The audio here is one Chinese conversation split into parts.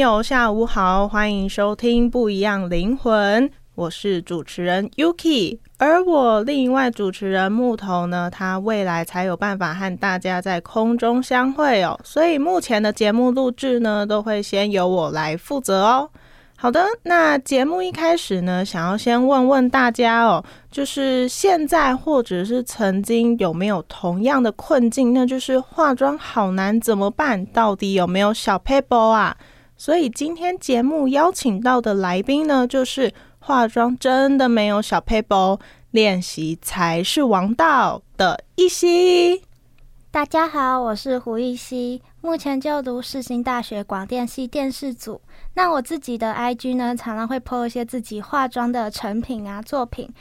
友，下午好，欢迎收听《不一样灵魂》，我是主持人 Yuki，而我另外主持人木头呢，他未来才有办法和大家在空中相会哦，所以目前的节目录制呢，都会先由我来负责哦。好的，那节目一开始呢，想要先问问大家哦，就是现在或者是曾经有没有同样的困境，那就是化妆好难怎么办？到底有没有小 paper 啊？所以今天节目邀请到的来宾呢，就是化妆真的没有小 paper，练习才是王道的一熙。大家好，我是胡艺熙，目前就读世新大学广电系电视组。那我自己的 IG 呢，常常会 po 一些自己化妆的成品啊作品。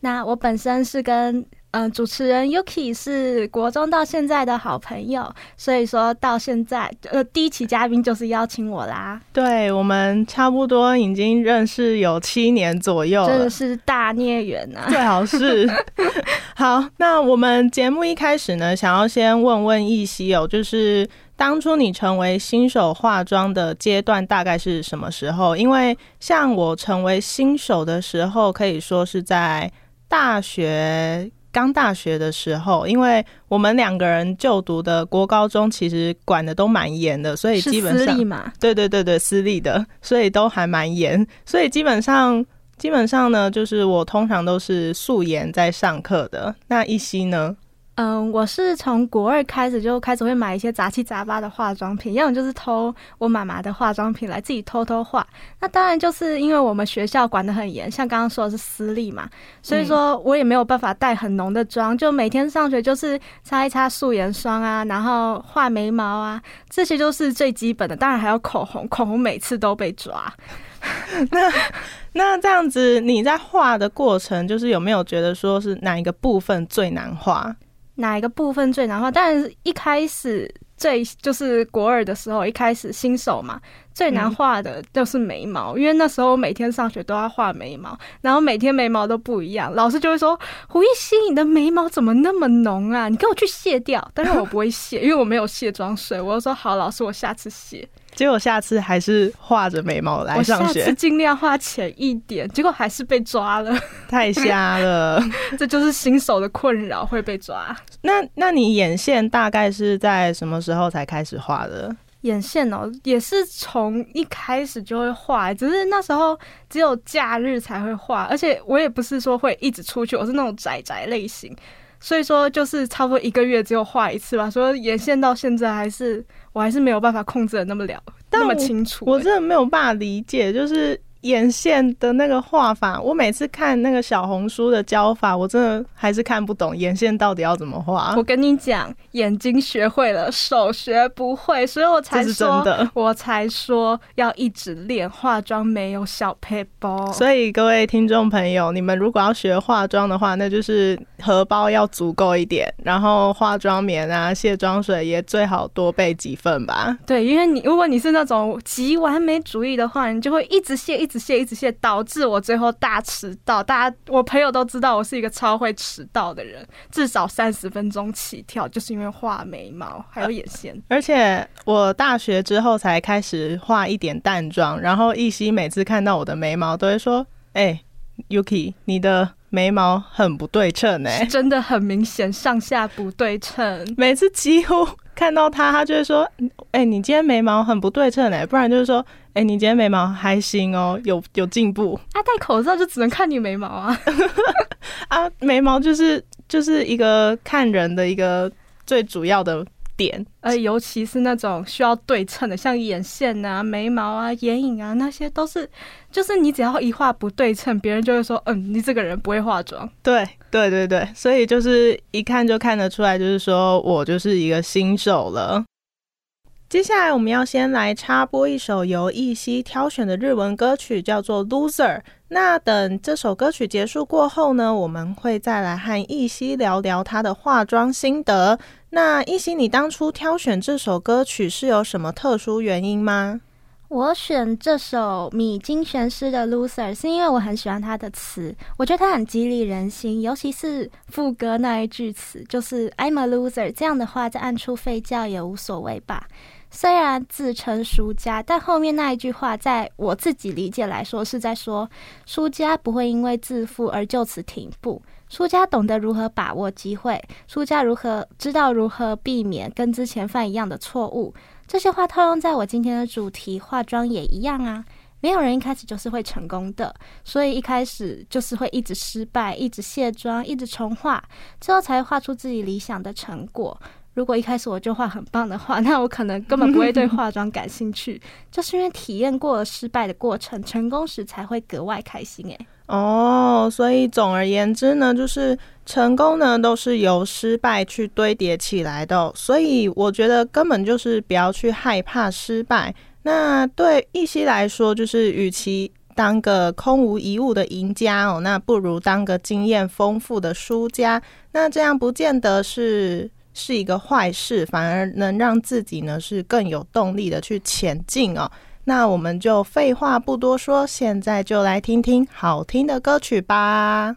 那我本身是跟嗯、呃主持人 Yuki 是国中到现在的好朋友，所以说到现在呃第一期嘉宾就是邀请我啦，对我们差不多已经认识有七年左右了真的，是大孽缘啊！最好是。好，那我们节目一开始呢，想要先问问易熙哦，就是当初你成为新手化妆的阶段大概是什么时候？因为像我成为新手的时候，可以说是在大学。刚大学的时候，因为我们两个人就读的国高中其实管的都蛮严的，所以基本上，对对对对，私立的，所以都还蛮严，所以基本上基本上呢，就是我通常都是素颜在上课的。那一希呢？嗯，我是从国二开始就开始会买一些杂七杂八的化妆品，要么就是偷我妈妈的化妆品来自己偷偷画。那当然就是因为我们学校管得很严，像刚刚说的是私立嘛，所以说我也没有办法带很浓的妆，就每天上学就是擦一擦素颜霜啊，然后画眉毛啊，这些都是最基本的。当然还有口红，口红每次都被抓。那那这样子你在画的过程，就是有没有觉得说是哪一个部分最难画？哪一个部分最难画？当然是一开始最就是国二的时候，一开始新手嘛，最难画的就是眉毛，因为那时候我每天上学都要画眉毛，然后每天眉毛都不一样，老师就会说胡一熙，你的眉毛怎么那么浓啊？你给我去卸掉。但是我不会卸，因为我没有卸妆水。我就说好，老师，我下次卸。结果下次还是画着眉毛来上学，尽量画浅一点，结果还是被抓了。太瞎了。这就是新手的困扰，会被抓。那那你眼线大概是在什么时候才开始画的？眼线哦，也是从一开始就会画，只是那时候只有假日才会画，而且我也不是说会一直出去，我是那种宅宅类型，所以说就是差不多一个月只有画一次吧。所以眼线到现在还是我还是没有办法控制的那么了那么清楚、欸。我真的没有办法理解，就是眼线的那个画法，我每次看那个小红书的教法，我真的还是看不懂眼线到底要怎么画我。跟你讲，眼睛学会了，手学不会，所以我才这是真说，的我才说要一直练化妆，没有小配包。所以各位听众朋友，你们如果要学化妆的话，那就是荷包要足够一点，然后化妆棉啊、卸妆水也最好多备几份吧。对，因为你如果你是那种极完美主义的话，你就会一直卸、一直直卸，一直卸，导致我最后大迟到。大家我朋友都知道我是一个超会迟到的人，至少三十分钟起跳，就是因为画眉毛还有眼线。而且我大学之后才开始画一点淡妆，然后一夕每次看到我的眉毛都会说：“哎，Yuki，你的。”眉毛很不对称哎，真的很明显上下不对称。每次几乎看到他，他就会说：“哎，你今天眉毛很不对称哎。”不然就是说：“哎，你今天眉毛还行哦，有有进步。”他戴口罩就只能看你眉毛啊！啊，眉毛就是就是一个看人的一个最主要的。点，呃，尤其是那种需要对称的，像眼线啊、眉毛啊、眼影啊，那些都是，就是你只要一画不对称，别人就会说，嗯，你这个人不会化妆。对，对，对，对，所以就是一看就看得出来，就是说我就是一个新手了。接下来我们要先来插播一首由艺希挑选的日文歌曲，叫做《Loser》。那等这首歌曲结束过后呢，我们会再来和艺希聊聊她的化妆心得。那一心，你当初挑选这首歌曲是有什么特殊原因吗？我选这首米津玄师的《Loser》是因为我很喜欢他的词，我觉得他很激励人心，尤其是副歌那一句词，就是 “I'm a loser”，这样的话在暗处吠叫也无所谓吧。虽然自称输家，但后面那一句话，在我自己理解来说，是在说输家不会因为自负而就此停步。输家懂得如何把握机会，输家如何知道如何避免跟之前犯一样的错误。这些话套用在我今天的主题化妆也一样啊。没有人一开始就是会成功的，所以一开始就是会一直失败，一直卸妆，一直重画，最后才画出自己理想的成果。如果一开始我就画很棒的话，那我可能根本不会对化妆感兴趣。就是因为体验过了失败的过程，成功时才会格外开心。诶。哦，所以总而言之呢，就是成功呢都是由失败去堆叠起来的。所以我觉得根本就是不要去害怕失败。那对一些来说，就是与其当个空无一物的赢家哦，那不如当个经验丰富的输家。那这样不见得是。是一个坏事，反而能让自己呢是更有动力的去前进哦。那我们就废话不多说，现在就来听听好听的歌曲吧。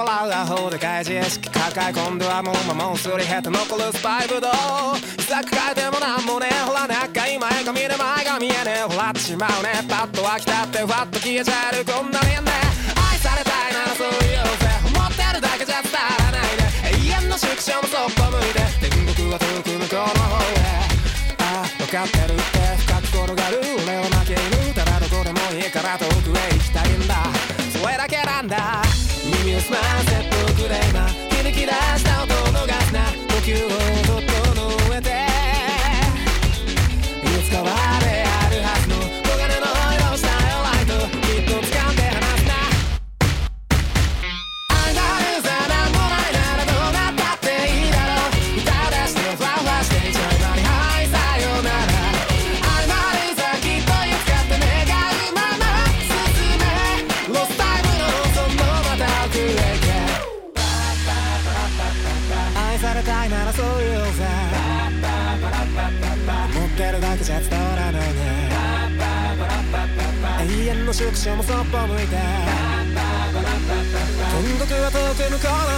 笑うアホでかい知識抱え込んではもう魔物すり減って。残るスパイブドウさく変えてもなんもねほらなんか今絵が見る前が見えねえほらっちまうね。パッと飽きたってふわっと消えちゃえるこんなにね愛されたいならそう言うぜ思ってるだけじゃ伝わらないで。永遠の縮小もそっぽ向いて。天国は遠く向こうの方へああ分かってるって。深く転がる俺は負け犬ただどこでもいいから遠くへ行きたいんだ。それだけなんだ。smiles at the 宿所もそっぽ向いて。天国は遠く向こう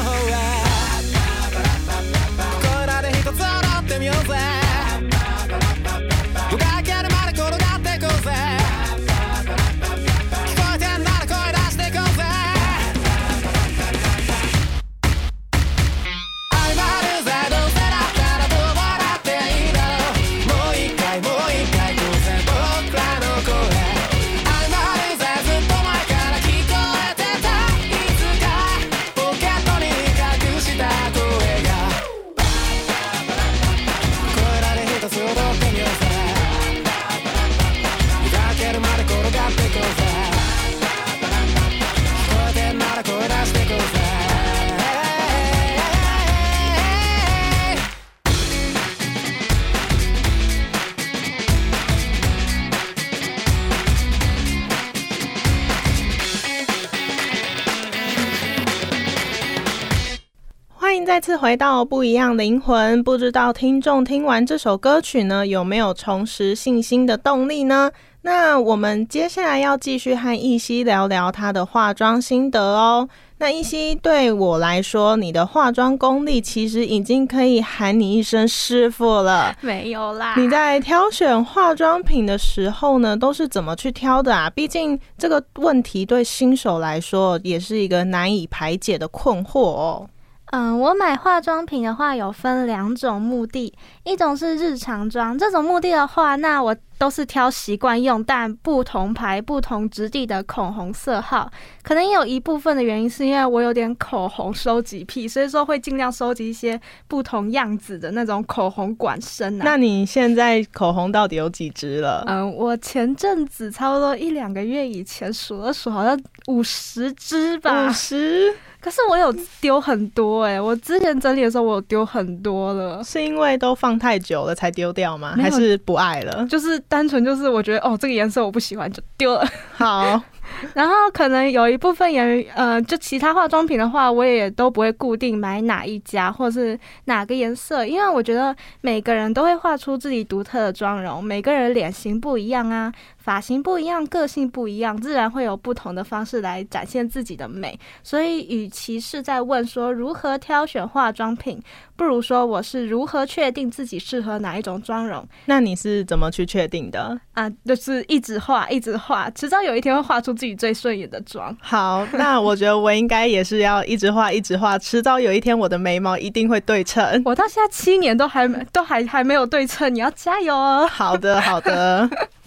次回到不一样灵魂。不知道听众听完这首歌曲呢，有没有重拾信心的动力呢？那我们接下来要继续和依稀聊聊她的化妆心得哦。那依稀对我来说，你的化妆功力其实已经可以喊你一声师傅了。没有啦，你在挑选化妆品的时候呢，都是怎么去挑的啊？毕竟这个问题对新手来说也是一个难以排解的困惑哦。嗯，我买化妆品的话有分两种目的，一种是日常妆，这种目的的话，那我都是挑习惯用但不同牌、不同质地的口红色号。可能也有一部分的原因是因为我有点口红收集癖，所以说会尽量收集一些不同样子的那种口红管身啊。那你现在口红到底有几支了？嗯，我前阵子差不多一两个月以前数了数，好像五十支吧。五十，可是我有丢很多哎、我之前整理的时候我有丢很多了，是因为都放太久了才丢掉吗？还是不爱了？就是单纯就是我觉得哦这个颜色我不喜欢就丢了。好，然后可能有一部分也呃，就其他化妆品的话，我也都不会固定买哪一家或是哪个颜色，因为我觉得每个人都会画出自己独特的妆容，每个人脸型不一样啊，发型不一样，个性不一样，自然会有不同的方式来展现自己的美。所以，与其是在问说如何挑选化妆品，不如说我是如何确定自己适合哪一种妆容那你是怎么去确定的？啊，就是一直画，一直画，迟早有一天会画出自己最顺眼的妆。好，那我觉得我应该也是要一直画，一直画，迟早有一天我的眉毛一定会对称。我到现在七年都还没都还还没有对称，你要加油哦！好的，好的。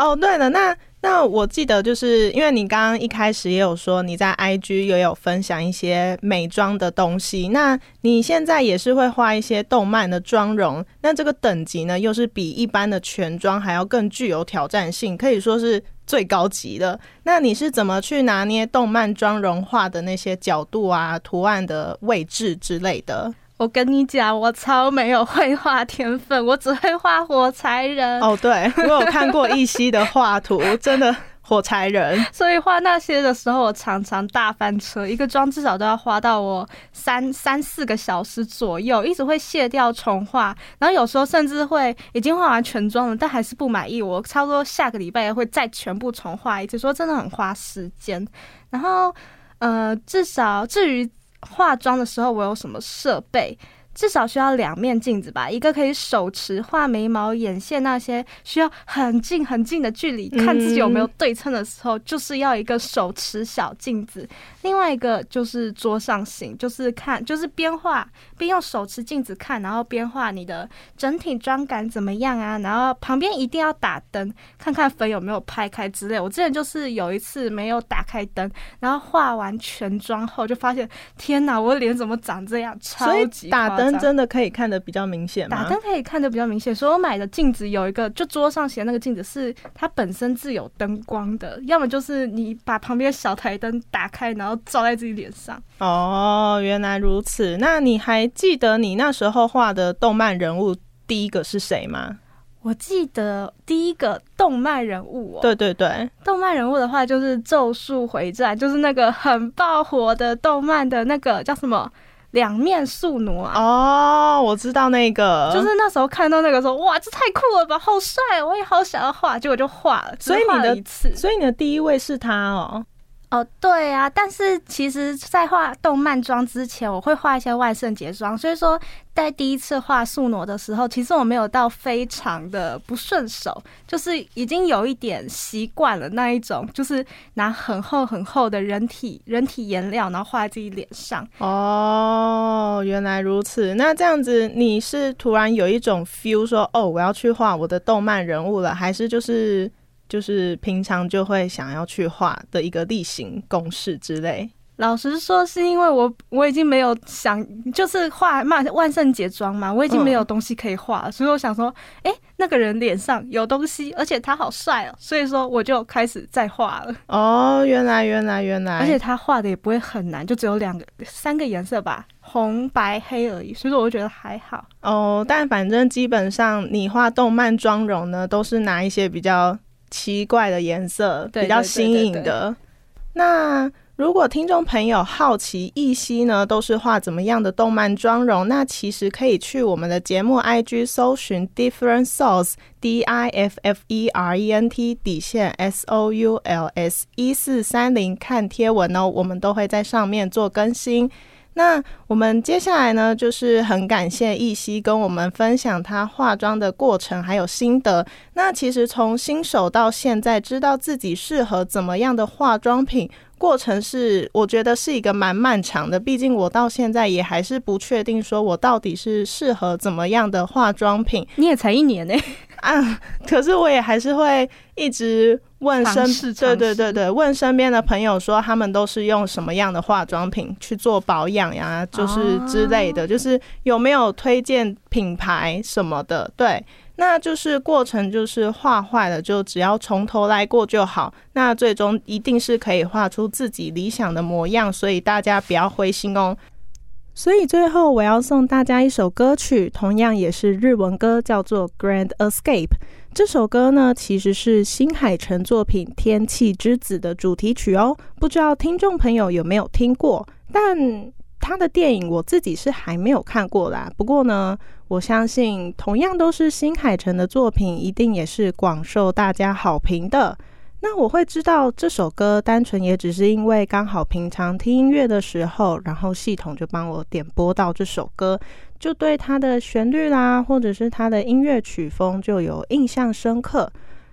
哦，对了，那那我记得就是因为你刚刚一开始也有说你在 IG 也有分享一些美妆的东西，那你现在也是会画一些动漫的妆容，那这个等级呢又是比一般的全妆还要更具有挑战性，可以说是最高级的。那你是怎么去拿捏动漫妆容画的那些角度啊、图案的位置之类的？我跟你讲，我超没有绘画天分，我只会画火柴人，哦，对我有看过一夕的画图，真的火柴人。所以画那些的时候，我常常大翻车，一个妆至少都要花到我三三四个小时左右，一直会卸掉重画，然后有时候甚至会已经画完全妆了，但还是不满意，我差不多下个礼拜会再全部重画一次，说真的很花时间。然后，呃，至少至于化妆的时候，我有什么设备？至少需要两面镜子吧，一个可以手持画眉毛、眼线那些需要很近很近的距离看自己有没有对称的时候，就是要一个手持小镜子；另外一个就是桌上型，就是看就是边画边用手持镜子看，然后边画你的整体妆感怎么样啊，然后旁边一定要打灯，看看粉有没有拍开之类。我之前就是有一次没有打开灯，然后画完全妆后就发现，天哪，我脸怎么长这样？超级打夸张灯真的可以看得比较明显吗？打灯可以看得比较明显，所以我买的镜子有一个，就桌上写的那个镜子是它本身自有灯光的，要么就是你把旁边的小台灯打开，然后照在自己脸上。哦，原来如此。那你还记得你那时候画的动漫人物第一个是谁吗？我记得第一个动漫人物哦，对对对，动漫人物的话就是《咒术回战》，就是那个很爆火的动漫的那个叫什么两面宿傩啊。哦，我知道那个，就是那时候看到那个时候，哇，这太酷了吧，好帅，我也好想要画，结果就画了，所以你的一次，所以你的第一位是他哦。哦，对啊，但是其实，在画动漫妆之前，我会画一些万圣节妆，所以说，在第一次画素挪的时候，其实我没有到非常的不顺手，就是已经有一点习惯了那一种，就是拿很厚很厚的人体人体颜料，然后画在自己脸上。哦，原来如此。那这样子，你是突然有一种 feel 说，哦，我要去画我的动漫人物了，还是就是就是平常就会想要去画的一个例行公事之类？老实说，是因为我我已经没有想，就是画万万圣节妆嘛，我已经没有东西可以画了，所以我想说，哎、那个人脸上有东西，而且他好帅哦，所以说我就开始在画了，哦，原来原来原来，而且他画的也不会很难，就只有两个三个颜色吧，红白黑而已，所以说我就觉得还好。哦，但反正基本上你画动漫妆容呢，都是拿一些比较奇怪的颜色，比较新颖对的。那如果听众朋友好奇艺熙呢都是画怎么样的动漫妆容，那其实可以去我们的节目 IG 搜寻 Different Souls D I F F E R E N T 底线 S O U L S 一四三零看贴文哦，我们都会在上面做更新。那我们接下来呢，就是很感谢易西跟我们分享她化妆的过程还有心得。那其实从新手到现在，知道自己适合怎么样的化妆品，过程是我觉得是一个蛮漫长的。毕竟我到现在也还是不确定，说我到底是适合怎么样的化妆品你也才一年呢、啊。可是我也还是会一直问身，对对对对，问身边的朋友说他们都是用什么样的化妆品去做保养呀，就是之类的，就是有没有推荐品牌什么的，对。那就是过程，就是画坏了，就只要从头来过就好。那最终一定是可以画出自己理想的模样，所以大家不要灰心哦。所以最后我要送大家一首歌曲，同样也是日文歌，叫做《Grand Escape》。这首歌呢，其实是新海诚作品《天气之子》的主题曲哦。不知道听众朋友有没有听过？但他的电影我自己是还没有看过啦。不过呢，我相信同样都是新海诚的作品，一定也是广受大家好评的。那我会知道这首歌，单纯也只是因为刚好平常听音乐的时候，然后系统就帮我点播到这首歌，就对它的旋律啦，或者是它的音乐曲风就有印象深刻。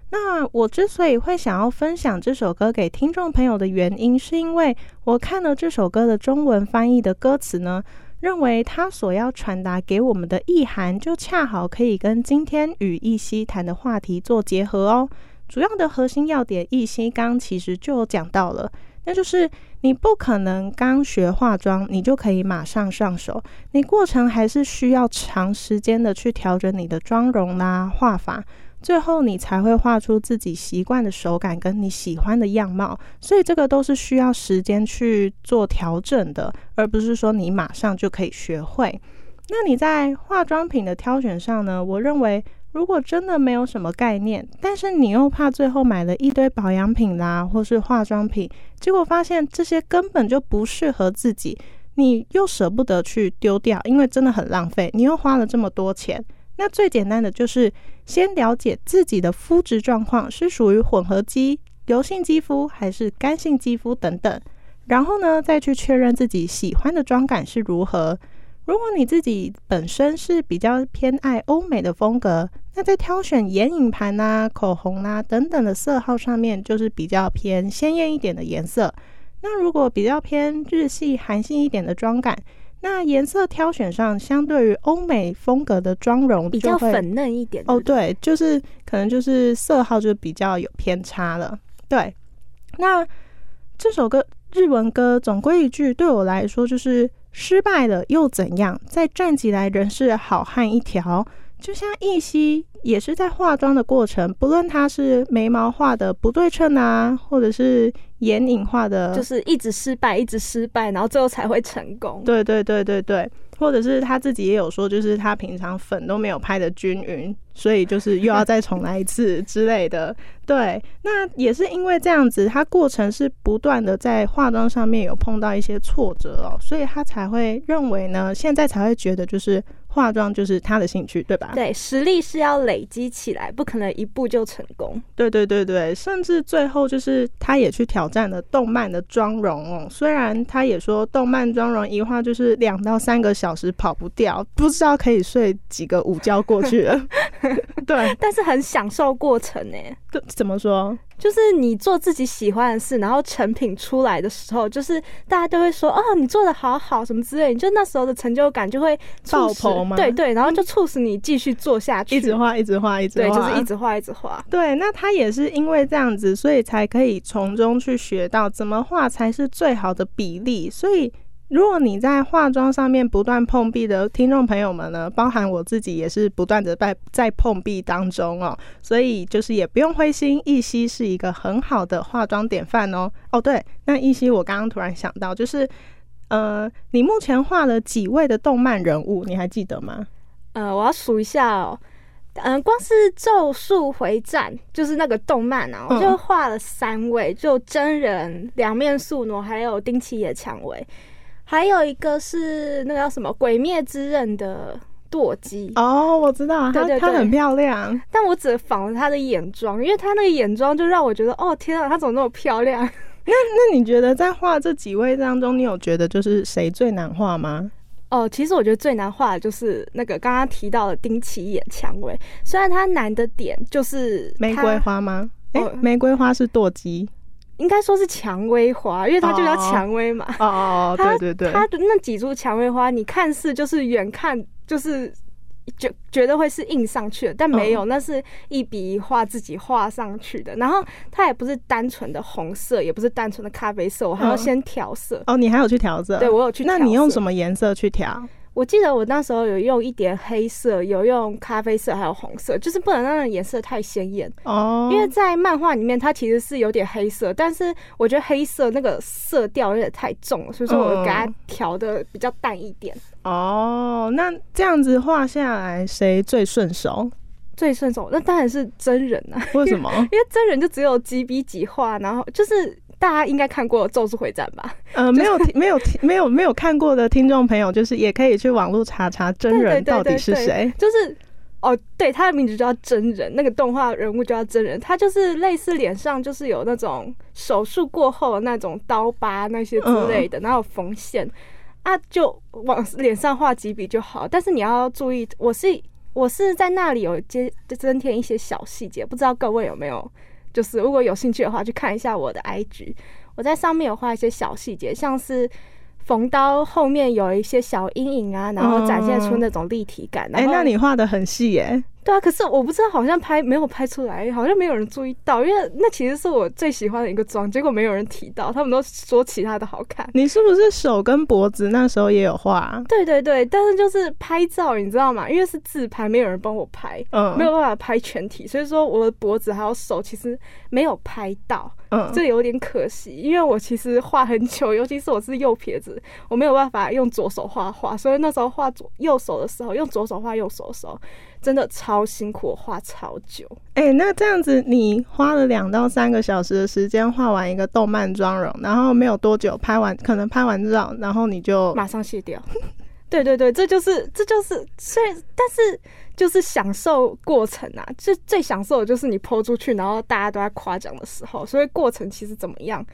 那我之所以会想要分享这首歌给听众朋友的原因，是因为我看了这首歌的中文翻译的歌词呢，认为它所要传达给我们的意涵，就恰好可以跟今天与一熙谈的话题做结合哦。主要的核心要点，一熙刚其实就讲到了，那就是你不可能刚学化妆，你就可以马上上手，你过程还是需要长时间的去调整你的妆容啦、画法，最后你才会画出自己习惯的手感跟你喜欢的样貌。所以这个都是需要时间去做调整的，而不是说你马上就可以学会。那你在化妆品的挑选上呢？我认为。如果真的没有什么概念，但是你又怕最后买了一堆保养品啦，或是化妆品，结果发现这些根本就不适合自己，你又舍不得去丢掉，因为真的很浪费，你又花了这么多钱。那最简单的就是先了解自己的肤质状况是属于混合肌、油性肌肤还是干性肌肤等等，然后呢再去确认自己喜欢的妆感是如何。如果你自己本身是比较偏爱欧美的风格，那在挑选眼影盘啊、口红啊等等的色号上面，就是比较偏鲜艳一点的颜色。那如果比较偏日系、韩系一点的妆感，那颜色挑选上，相对于欧美风格的妆容比较粉嫩一点哦，，对，就是可能就是色号就比较有偏差了。对，那这首歌日文歌总归一句，对我来说就是失败了又怎样？再站起来，仍是好汉一条。就像易熙也是在化妆的过程，不论她是眉毛画的不对称啊，或者是眼影画的，就是一直失败，一直失败，然后最后才会成功。对对对对对，或者是他自己也有说，就是他平常粉都没有拍的均匀，所以就是又要再重来一次之类的。对，那也是因为这样子，他过程是不断的在化妆上面有碰到一些挫折哦，所以他才会认为呢，现在才会觉得就是化妆就是他的兴趣，对吧？对，实力是要累积起来，不可能一步就成功。对对对对，甚至最后就是他也去挑战了动漫的妆容哦。虽然他也说动漫妆容一画就是两到三个小时跑不掉，不知道可以睡几个午觉过去了。对，但是很享受过程呢。对怎么说？就是你做自己喜欢的事，然后成品出来的时候，就是大家都会说哦，你做的好好什么之类，你就那时候的成就感就会爆棚吗对对，然后就促使你继续做下去，一直画，一直画，一直对，画，就是一直画一直画。对，那他也是因为这样子，所以才可以从中去学到怎么画才是最好的比例。所以，如果你在化妆上面不断碰壁的听众朋友们呢，包含我自己也是不断的在在碰壁当中哦，所以就是也不用灰心，一夕是一个很好的化妆典范哦。哦，对，那一夕我刚刚突然想到，就是呃，你目前画了几位的动漫人物，你还记得吗？呃，我要数一下哦。嗯、光是《咒术回战》就是那个动漫啊，我嗯就画了三位，就真人、两面宿傩，还有丁崎野蔷薇，还有一个是那个叫什么《鬼灭之刃》的舵姬。哦，我知道，她对对对她很漂亮。但我只仿了她的眼妆，因为她那个眼妆就让我觉得，哦天啊，她怎么那么漂亮？那那你觉得在画这几位当中，你有觉得就是谁最难画吗？哦，其实我觉得最难画的就是那个刚刚提到的丁崎眼蔷薇，虽然它难的点就是玫瑰花吗？哎、哦玫瑰花是舵姬。应该说是蔷薇花，因为它就叫哦蔷薇嘛。哦哦，它对对对，它的那几株蔷薇花，你看似就是远看就是觉觉得会是印上去的，但没有，那是一笔一画自己画上去的。然后它也不是单纯的红色，也不是单纯的咖啡色，我还要嗯先调色。哦，你还有去调色？对我有去色你用什么颜色去调？我记得我那时候有用一点黑色，有用咖啡色，还有红色，就是不能让那颜色太鲜艳。哦，因为在漫画里面，它其实是有点黑色，但是我觉得黑色那个色调有点太重了，所以说我给它嗯调的比较淡一点，哦，那这样子画下来，谁最顺手？最顺手。那当然是真人啊，为什么？因为真人就只有几笔几画，然后就是大家应该看过《咒术回战》吧？呃，没有听 没有听没有没有看过的听众朋友，就是也可以去网络查查真人到底是谁。就是。哦，对，他的名字就叫真人，那个动画人物就叫真人，他就是类似脸上就是有那种手术过后的那种刀疤那些之类的，然后缝线啊，就往脸上画几笔就好。但是你要注意，我是我是在那里有接增添一些小细节，不知道各位有没有？就是如果有兴趣的话，去看一下我的 IG，我在上面有画一些小细节，像是。缝刀后面有一些小阴影啊，然后展现出那种立体感。哎、那你画的很细耶、对啊，可是我不知道，好像拍没有拍出来，好像没有人注意到，因为那其实是我最喜欢的一个妆，结果没有人提到，他们都说其他的好看。你是不是手跟脖子那时候也有画？对对对，但是就是拍照，你知道吗？因为是自拍，没有人帮我拍，嗯，没有办法拍全体，所以说我的脖子还有手其实没有拍到，嗯，这有点可惜。因为我其实画很久，尤其是我是右撇子，我没有办法用左手画画，所以那时候画左右手的时候，用左手画右手的时候，真的超辛苦，我画超久。哎、那这样子，你花了两到三个小时的时间画完一个动漫妆容，然后没有多久拍完，可能拍完照，然后你就马上卸掉。对对对，这就是这就是，虽然但是就是享受过程啊，最最享受的就是你抛出去，然后大家都在夸奖的时候，所以过程其实怎么样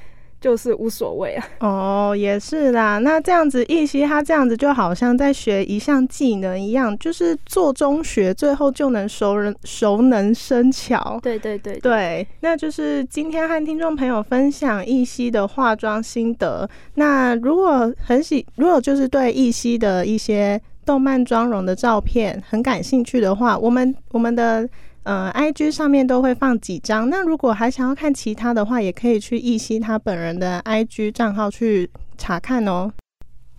就是无所谓啊。哦，也是啦。那这样子，一熙他这样子就好像在学一项技能一样，就是做中学，最后就能熟人熟能生巧。对对对对，那就是今天和听众朋友分享一熙的化妆心得。那如果很喜，如果就是对一熙的一些动漫妆容的照片很感兴趣的话，我们我们的呃 IG 上面都会放几张。那如果还想要看其他的话，也可以去易熙他本人的 IG 账号去查看哦。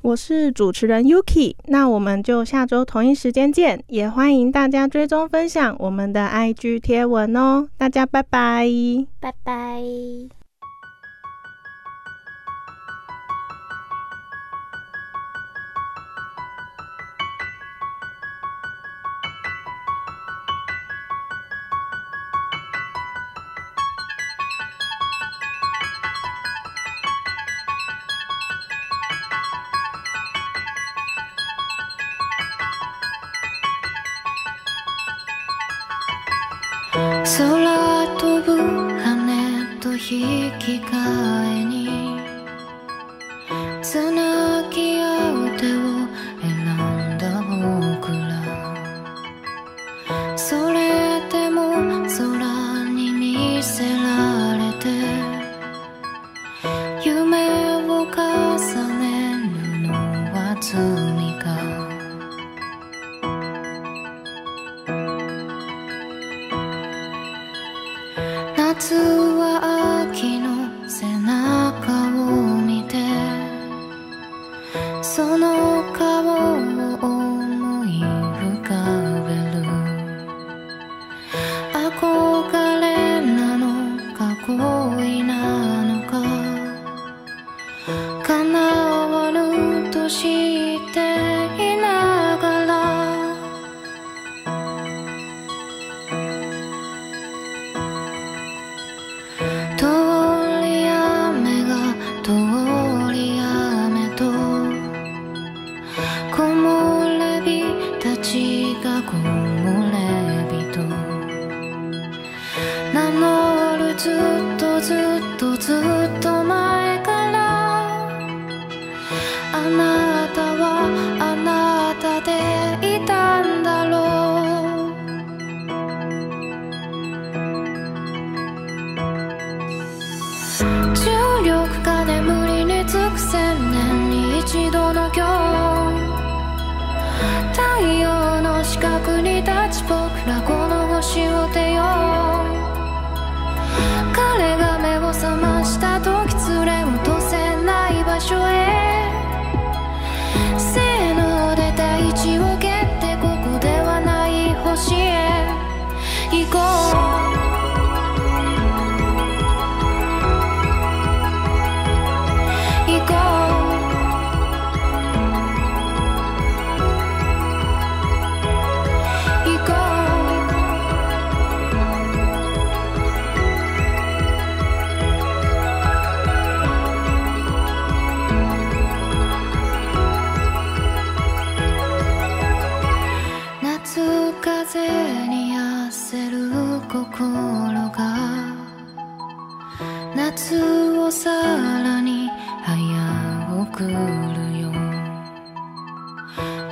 我是主持人 Yuki，那我们就下周同一时间见，也欢迎大家追踪分享我们的 IG 贴文哦，大家拜拜。拜拜。空飛ぶ羽と引き換えにその顔を重力下で無理につく千年に一度の今日。太陽の四角に立ち僕らこの星を手に焦る心が夏をさらに早送るよ。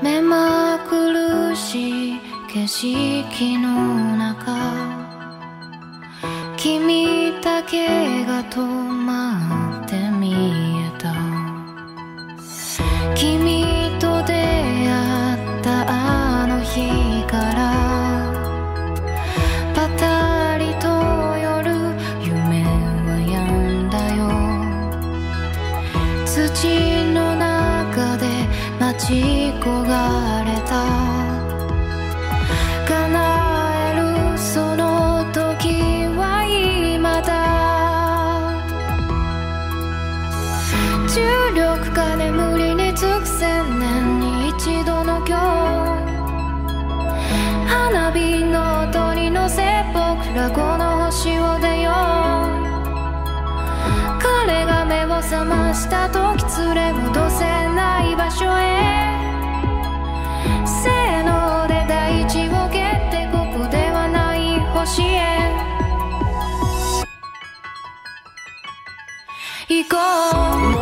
目まぐるしい景色の中君だけが止まち焦がれた。叶えるその時は今だ。重力下で無理につく千年に一度の今日。花火の音に乗せ僕らこの星を出よう。彼が目を覚ました時連れ戻せない場所へ。行